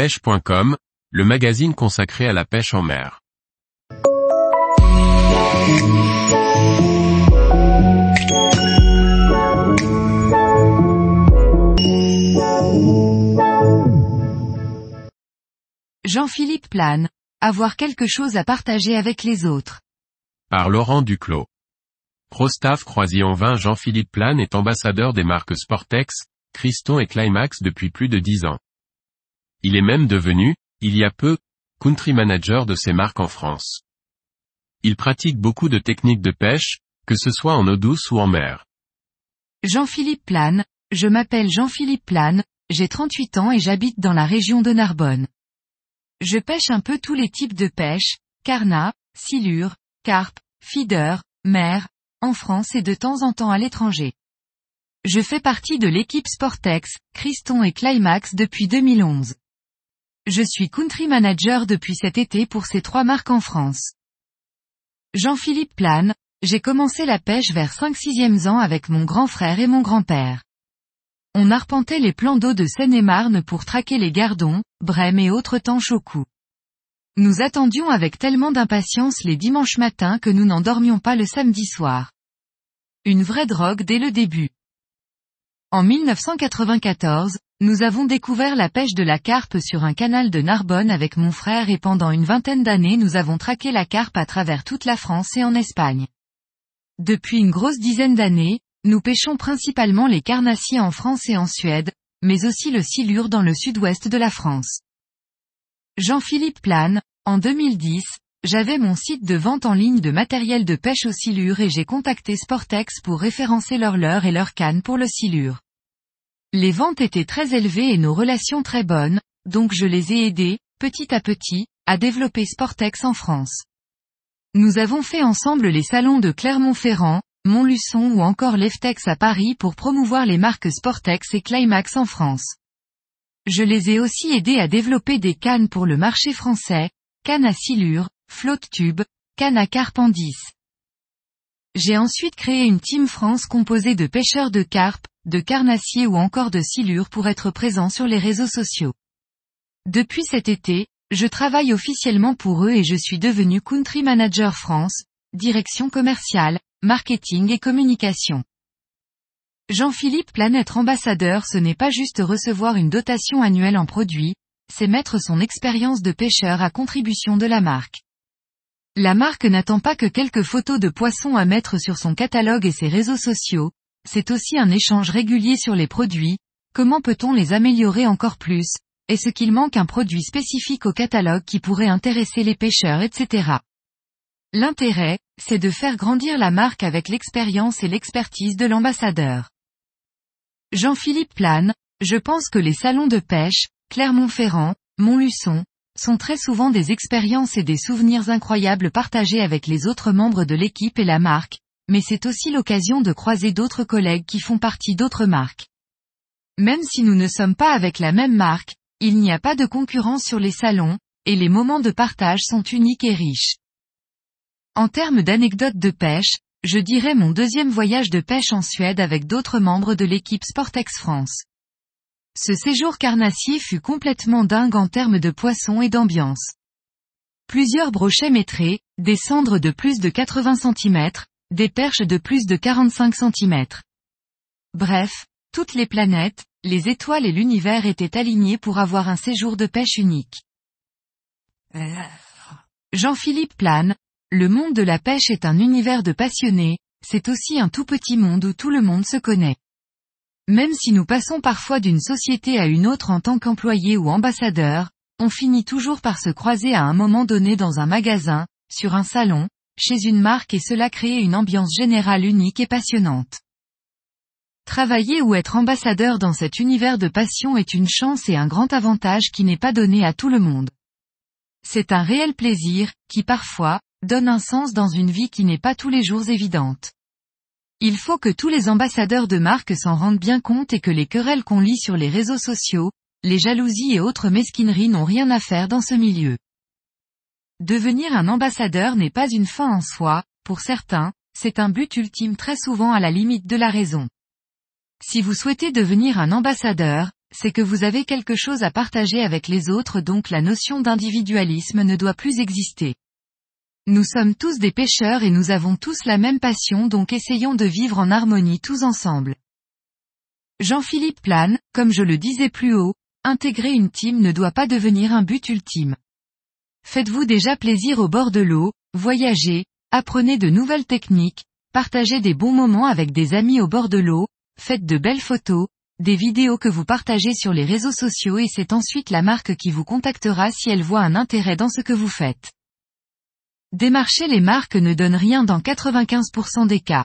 pêche.com, le magazine consacré à la pêche en mer. Jean-Philippe Plane, avoir quelque chose à partager avec les autres. Par Laurent Duclos. Prostaff Croisillon Vin Jean-Philippe Plane est ambassadeur des marques Sportex, Christon et Climax depuis plus de dix ans. Il est même devenu, il y a peu, country manager de ces marques en France. Il pratique beaucoup de techniques de pêche, que ce soit en eau douce ou en mer. Jean-Philippe Plane, je m'appelle Jean-Philippe Plane, j'ai 38 ans et j'habite dans la région de Narbonne. Je pêche un peu tous les types de pêche, carnat, silure, carpe, feeder, mer, en France et de temps en temps à l'étranger. Je fais partie de l'équipe Sportex, Christon et Climax depuis 2011. Je suis country manager depuis cet été pour ces trois marques en France. Jean-Philippe Plane, j'ai commencé la pêche vers 5-6e ans avec mon grand frère et mon grand-père. On arpentait les plans d'eau de Seine-et-Marne pour traquer les gardons, brèmes et autres tanches au cou. Nous attendions avec tellement d'impatience les dimanches matins que nous n'en dormions pas le samedi soir. Une vraie drogue dès le début. En 1994, nous avons découvert la pêche de la carpe sur un canal de Narbonne avec mon frère et pendant une vingtaine d'années nous avons traqué la carpe à travers toute la France et en Espagne. Depuis une grosse dizaine d'années, nous pêchons principalement les carnassiers en France et en Suède, mais aussi le silure dans le sud-ouest de la France. Jean-Philippe Plane, en 2010, j'avais mon site de vente en ligne de matériel de pêche au silure et j'ai contacté Sportex pour référencer leur leurre et leur canne pour le silure. Les ventes étaient très élevées et nos relations très bonnes, donc je les ai aidés, petit à petit, à développer Sportex en France. Nous avons fait ensemble les salons de Clermont-Ferrand, Montluçon ou encore l'Eftex à Paris pour promouvoir les marques Sportex et Climax en France. Je les ai aussi aidés à développer des cannes pour le marché français, cannes à silure, flotte tube, canne à carpe en 10. J'ai ensuite créé une Team France composée de pêcheurs de carpe, de carnassiers ou encore de silure pour être présent sur les réseaux sociaux. Depuis cet été, je travaille officiellement pour eux et je suis devenu Country Manager France, direction commerciale, marketing et communication. Jean-Philippe Planète ambassadeur ce n'est pas juste recevoir une dotation annuelle en produits, c'est mettre son expérience de pêcheur à contribution de la marque. La marque n'attend pas que quelques photos de poissons à mettre sur son catalogue et ses réseaux sociaux, c'est aussi un échange régulier sur les produits, comment peut-on les améliorer encore plus, est-ce qu'il manque un produit spécifique au catalogue qui pourrait intéresser les pêcheurs etc. L'intérêt, c'est de faire grandir la marque avec l'expérience et l'expertise de l'ambassadeur. Jean-Philippe Plane, je pense que les salons de pêche, Clermont-Ferrand, Montluçon, sont très souvent des expériences et des souvenirs incroyables partagés avec les autres membres de l'équipe et la marque, mais c'est aussi l'occasion de croiser d'autres collègues qui font partie d'autres marques. Même si nous ne sommes pas avec la même marque, il n'y a pas de concurrence sur les salons, et les moments de partage sont uniques et riches. En termes d'anecdotes de pêche, je dirais mon deuxième voyage de pêche en Suède avec d'autres membres de l'équipe Sportex France. Ce séjour carnassier fut complètement dingue en termes de poissons et d'ambiance. Plusieurs brochets métrés, des cendres de plus de 80 cm, des perches de plus de 45 cm. Bref, toutes les planètes, les étoiles et l'univers étaient alignés pour avoir un séjour de pêche unique. Jean-Philippe Plane, le monde de la pêche est un univers de passionnés, c'est aussi un tout petit monde où tout le monde se connaît. Même si nous passons parfois d'une société à une autre en tant qu'employé ou ambassadeur, on finit toujours par se croiser à un moment donné dans un magasin, sur un salon, chez une marque et cela crée une ambiance générale unique et passionnante. Travailler ou être ambassadeur dans cet univers de passion est une chance et un grand avantage qui n'est pas donné à tout le monde. C'est un réel plaisir, qui parfois, donne un sens dans une vie qui n'est pas tous les jours évidente. Il faut que tous les ambassadeurs de marque s'en rendent bien compte et que les querelles qu'on lit sur les réseaux sociaux, les jalousies et autres mesquineries n'ont rien à faire dans ce milieu. Devenir un ambassadeur n'est pas une fin en soi, pour certains, c'est un but ultime très souvent à la limite de la raison. Si vous souhaitez devenir un ambassadeur, c'est que vous avez quelque chose à partager avec les autres donc la notion d'individualisme ne doit plus exister. Nous sommes tous des pêcheurs et nous avons tous la même passion donc essayons de vivre en harmonie tous ensemble. Jean-Philippe Plane, comme je le disais plus haut, intégrer une team ne doit pas devenir un but ultime. Faites-vous déjà plaisir au bord de l'eau, voyagez, apprenez de nouvelles techniques, partagez des bons moments avec des amis au bord de l'eau, faites de belles photos, des vidéos que vous partagez sur les réseaux sociaux et c'est ensuite la marque qui vous contactera si elle voit un intérêt dans ce que vous faites. Démarcher les marques ne donne rien dans 95% des cas.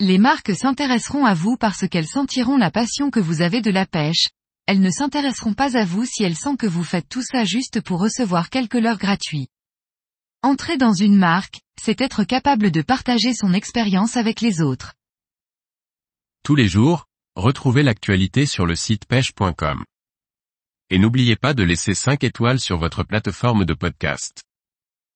Les marques s'intéresseront à vous parce qu'elles sentiront la passion que vous avez de la pêche, elles ne s'intéresseront pas à vous si elles sentent que vous faites tout ça juste pour recevoir quelques leurres gratuits. Entrer dans une marque, c'est être capable de partager son expérience avec les autres. Tous les jours, retrouvez l'actualité sur le site pêche.com. Et n'oubliez pas de laisser 5 étoiles sur votre plateforme de podcast.